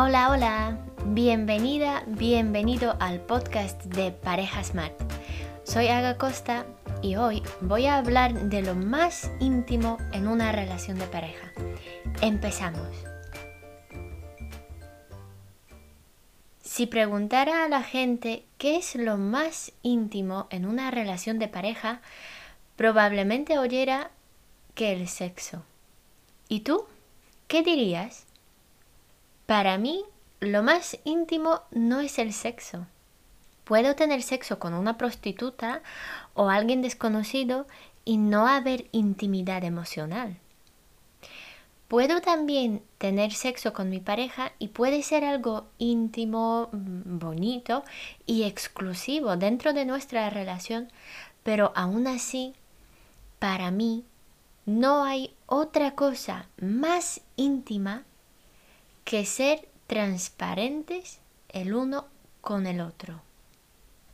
Hola, hola, bienvenida, bienvenido al podcast de Pareja Smart. Soy Aga Costa y hoy voy a hablar de lo más íntimo en una relación de pareja. Empezamos. Si preguntara a la gente qué es lo más íntimo en una relación de pareja, probablemente oyera que el sexo. ¿Y tú? ¿Qué dirías? Para mí, lo más íntimo no es el sexo. Puedo tener sexo con una prostituta o alguien desconocido y no haber intimidad emocional. Puedo también tener sexo con mi pareja y puede ser algo íntimo, mm, bonito y exclusivo dentro de nuestra relación, pero aún así, para mí, no hay otra cosa más íntima que ser transparentes el uno con el otro.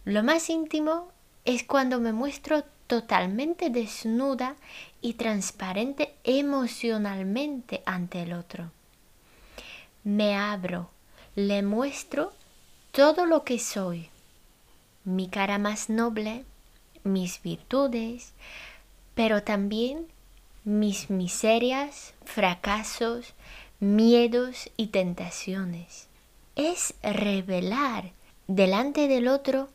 Lo más íntimo es cuando me muestro totalmente desnuda y transparente emocionalmente ante el otro. Me abro, le muestro todo lo que soy, mi cara más noble, mis virtudes, pero también mis miserias, fracasos, miedos y tentaciones. Es revelar delante del otro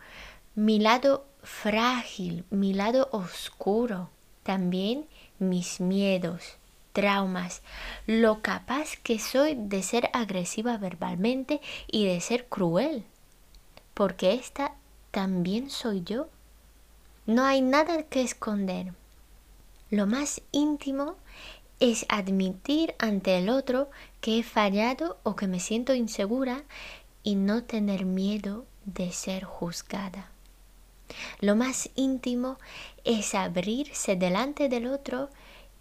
mi lado frágil, mi lado oscuro, también mis miedos, traumas, lo capaz que soy de ser agresiva verbalmente y de ser cruel, porque esta también soy yo. No hay nada que esconder. Lo más íntimo es admitir ante el otro que he fallado o que me siento insegura y no tener miedo de ser juzgada. Lo más íntimo es abrirse delante del otro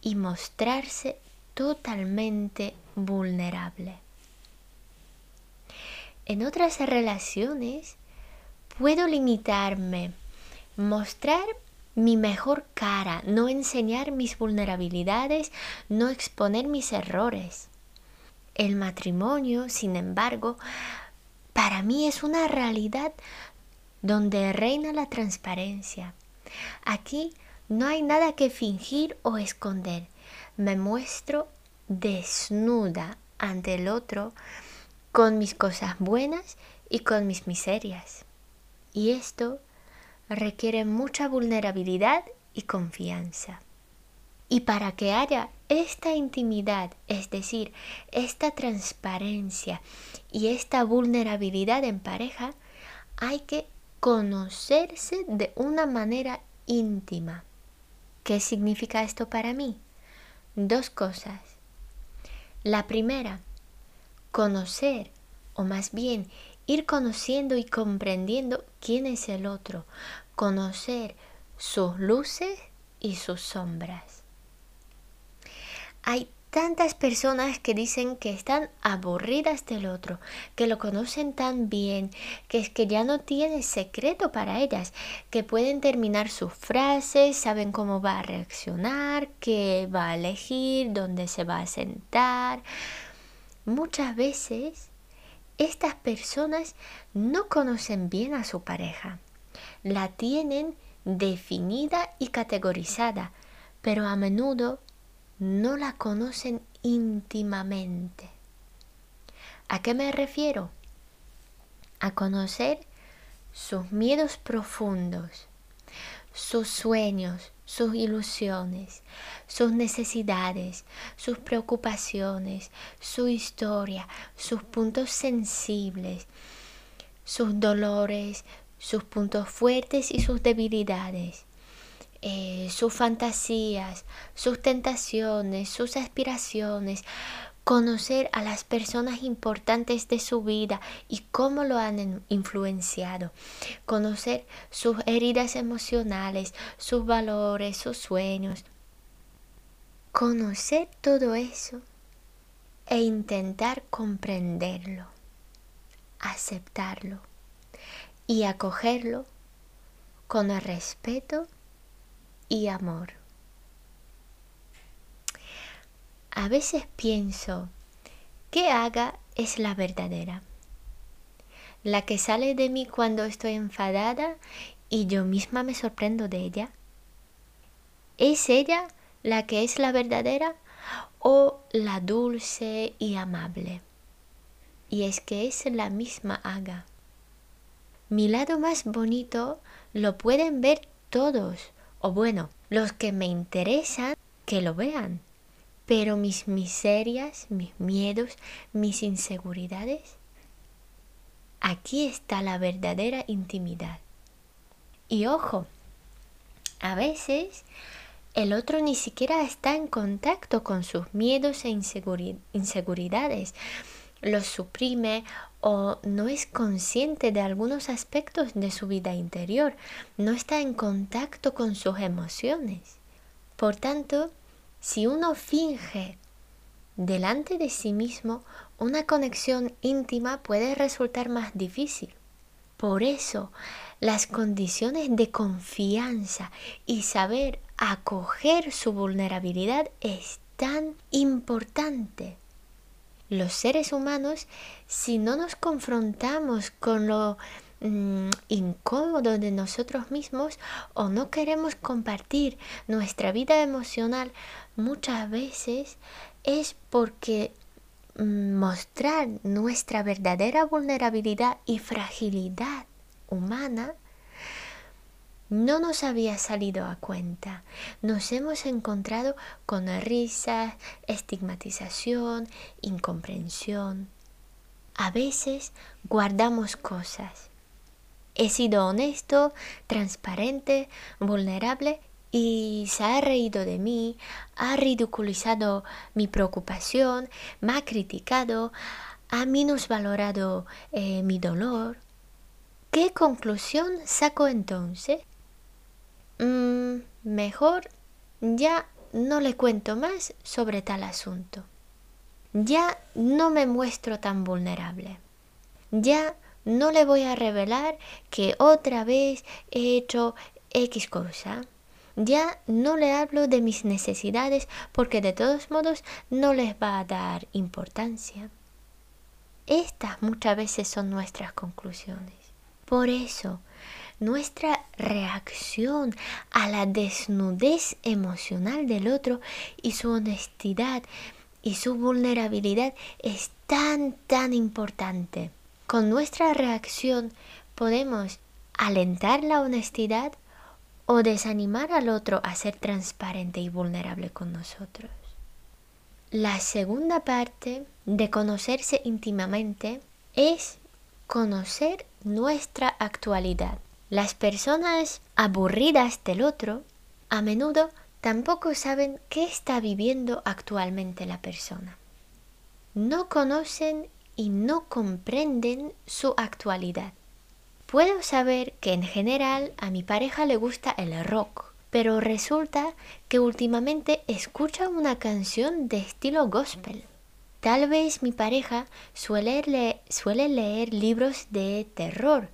y mostrarse totalmente vulnerable. En otras relaciones puedo limitarme, mostrar mi mejor cara, no enseñar mis vulnerabilidades, no exponer mis errores. El matrimonio, sin embargo, para mí es una realidad donde reina la transparencia. Aquí no hay nada que fingir o esconder. Me muestro desnuda ante el otro con mis cosas buenas y con mis miserias. Y esto requiere mucha vulnerabilidad y confianza. Y para que haya esta intimidad, es decir, esta transparencia y esta vulnerabilidad en pareja, hay que conocerse de una manera íntima. ¿Qué significa esto para mí? Dos cosas. La primera, conocer, o más bien ir conociendo y comprendiendo quién es el otro, conocer sus luces y sus sombras. Hay tantas personas que dicen que están aburridas del otro, que lo conocen tan bien, que es que ya no tiene secreto para ellas, que pueden terminar sus frases, saben cómo va a reaccionar, qué va a elegir, dónde se va a sentar. Muchas veces estas personas no conocen bien a su pareja. La tienen definida y categorizada, pero a menudo no la conocen íntimamente. ¿A qué me refiero? A conocer sus miedos profundos, sus sueños, sus ilusiones, sus necesidades, sus preocupaciones, su historia, sus puntos sensibles, sus dolores, sus puntos fuertes y sus debilidades, eh, sus fantasías, sus tentaciones, sus aspiraciones, conocer a las personas importantes de su vida y cómo lo han influenciado, conocer sus heridas emocionales, sus valores, sus sueños. Conocer todo eso e intentar comprenderlo, aceptarlo y acogerlo con respeto y amor. A veces pienso, ¿qué haga es la verdadera? ¿La que sale de mí cuando estoy enfadada y yo misma me sorprendo de ella? ¿Es ella la que es la verdadera o la dulce y amable? Y es que es la misma haga. Mi lado más bonito lo pueden ver todos, o bueno, los que me interesan que lo vean. Pero mis miserias, mis miedos, mis inseguridades, aquí está la verdadera intimidad. Y ojo, a veces el otro ni siquiera está en contacto con sus miedos e inseguridades, los suprime o no es consciente de algunos aspectos de su vida interior, no está en contacto con sus emociones. Por tanto, si uno finge delante de sí mismo, una conexión íntima puede resultar más difícil. Por eso, las condiciones de confianza y saber acoger su vulnerabilidad es tan importante los seres humanos, si no nos confrontamos con lo mm, incómodo de nosotros mismos o no queremos compartir nuestra vida emocional, muchas veces es porque mm, mostrar nuestra verdadera vulnerabilidad y fragilidad humana no nos había salido a cuenta. Nos hemos encontrado con risas, estigmatización, incomprensión. A veces guardamos cosas. He sido honesto, transparente, vulnerable y se ha reído de mí, ha ridiculizado mi preocupación, me ha criticado, ha minusvalorado eh, mi dolor. ¿Qué conclusión saco entonces? Mm, mejor ya no le cuento más sobre tal asunto. Ya no me muestro tan vulnerable. Ya no le voy a revelar que otra vez he hecho X cosa. Ya no le hablo de mis necesidades porque de todos modos no les va a dar importancia. Estas muchas veces son nuestras conclusiones. Por eso, nuestra reacción a la desnudez emocional del otro y su honestidad y su vulnerabilidad es tan, tan importante. Con nuestra reacción podemos alentar la honestidad o desanimar al otro a ser transparente y vulnerable con nosotros. La segunda parte de conocerse íntimamente es conocer nuestra actualidad. Las personas aburridas del otro a menudo tampoco saben qué está viviendo actualmente la persona. No conocen y no comprenden su actualidad. Puedo saber que en general a mi pareja le gusta el rock, pero resulta que últimamente escucha una canción de estilo gospel. Tal vez mi pareja suele leer, libros de terror,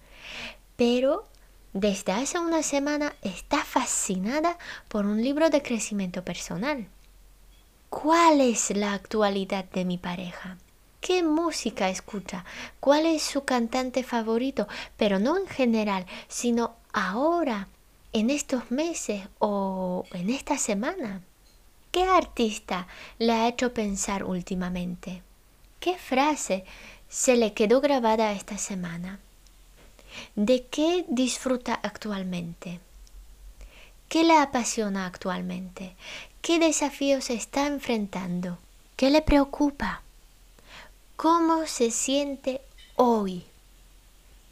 pero desde hace una semana está fascinada por un libro de crecimiento personal. ¿Cuál es la actualidad de mi pareja? ¿Qué música escucha? ¿Cuál es su cantante favorito? Pero no en general, sino ahora, en estos meses o en esta semana. ¿Qué artista le ha hecho pensar últimamente? ¿Qué frase se le quedó grabada esta semana? ¿De qué disfruta actualmente? ¿Qué le apasiona actualmente? ¿Qué desafíos está enfrentando? ¿Qué le preocupa? ¿Cómo se siente hoy?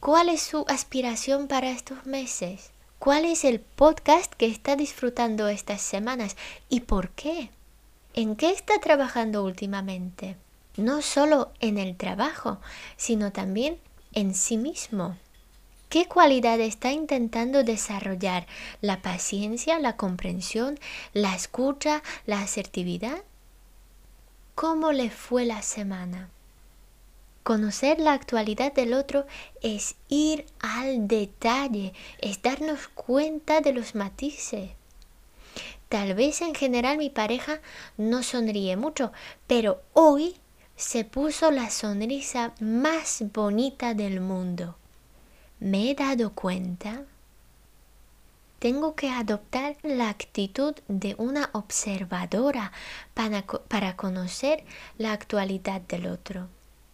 ¿Cuál es su aspiración para estos meses? ¿Cuál es el podcast que está disfrutando estas semanas y por qué? ¿En qué está trabajando últimamente? No solo en el trabajo, sino también en sí mismo. ¿Qué cualidad está intentando desarrollar? ¿La paciencia, la comprensión, la escucha, la asertividad? ¿Cómo le fue la semana? Conocer la actualidad del otro es ir al detalle, es darnos cuenta de los matices. Tal vez en general mi pareja no sonríe mucho, pero hoy se puso la sonrisa más bonita del mundo. Me he dado cuenta. Tengo que adoptar la actitud de una observadora para, para conocer la actualidad del otro.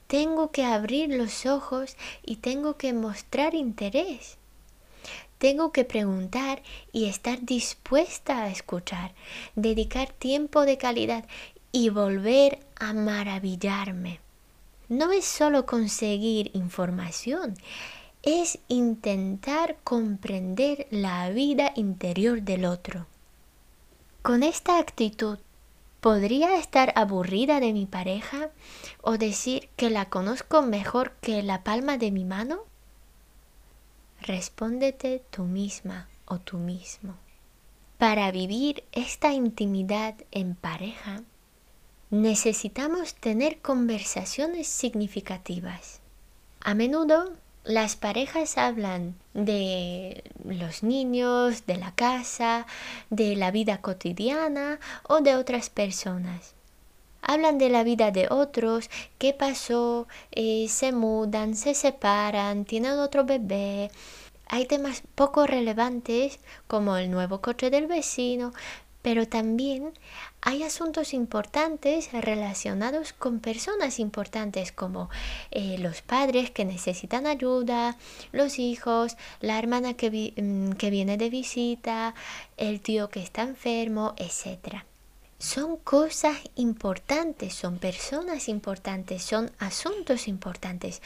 Tengo que abrir los ojos y tengo que mostrar interés. Tengo que preguntar y estar dispuesta a escuchar, dedicar tiempo de calidad y volver a maravillarme. No es solo conseguir información, es intentar comprender la vida interior del otro. Con esta actitud, ¿podría estar aburrida de mi pareja o decir que la conozco mejor que la palma de mi mano? Respóndete tú misma o tú mismo. Para vivir esta intimidad en pareja, necesitamos tener conversaciones significativas. A menudo las parejas hablan de los niños, de la casa, de la vida cotidiana o de otras personas. Hablan de la vida de otros, qué pasó, eh, se mudan, se separan, tienen otro bebé. Hay temas poco relevantes como el nuevo coche del vecino, pero también hay asuntos importantes relacionados con personas importantes como eh, los padres que necesitan ayuda, los hijos, la hermana que, mm, que viene de visita, el tío que está enfermo, etc. Son cosas importantes, son personas importantes, son asuntos importantes,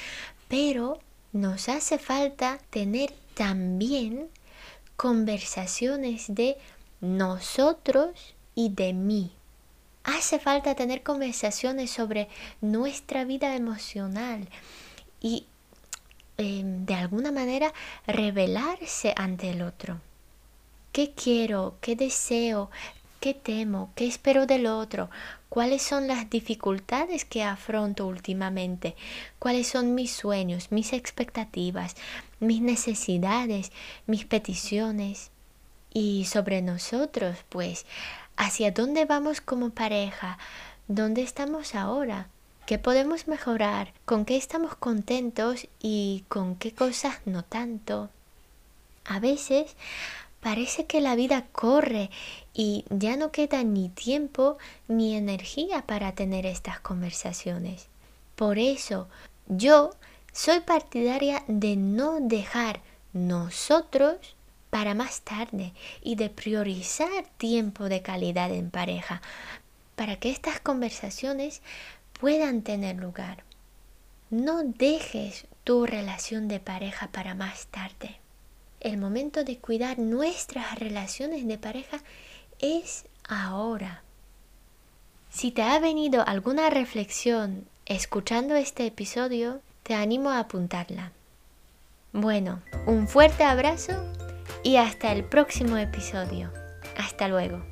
pero nos hace falta tener también conversaciones de nosotros y de mí. Hace falta tener conversaciones sobre nuestra vida emocional y em, de alguna manera revelarse ante el otro. ¿Qué quiero? ¿Qué deseo? ¿Qué temo? ¿Qué espero del otro? ¿Cuáles son las dificultades que afronto últimamente? ¿Cuáles son mis sueños, mis expectativas, mis necesidades, mis peticiones? Y sobre nosotros, pues, hacia dónde vamos como pareja, dónde estamos ahora, qué podemos mejorar, con qué estamos contentos y con qué cosas no tanto. A veces parece que la vida corre y ya no queda ni tiempo ni energía para tener estas conversaciones. Por eso yo soy partidaria de no dejar nosotros para más tarde y de priorizar tiempo de calidad en pareja para que estas conversaciones puedan tener lugar. No dejes tu relación de pareja para más tarde. El momento de cuidar nuestras relaciones de pareja es ahora. Si te ha venido alguna reflexión escuchando este episodio, te animo a apuntarla. Bueno, un fuerte abrazo y hasta el próximo episodio. Hasta luego.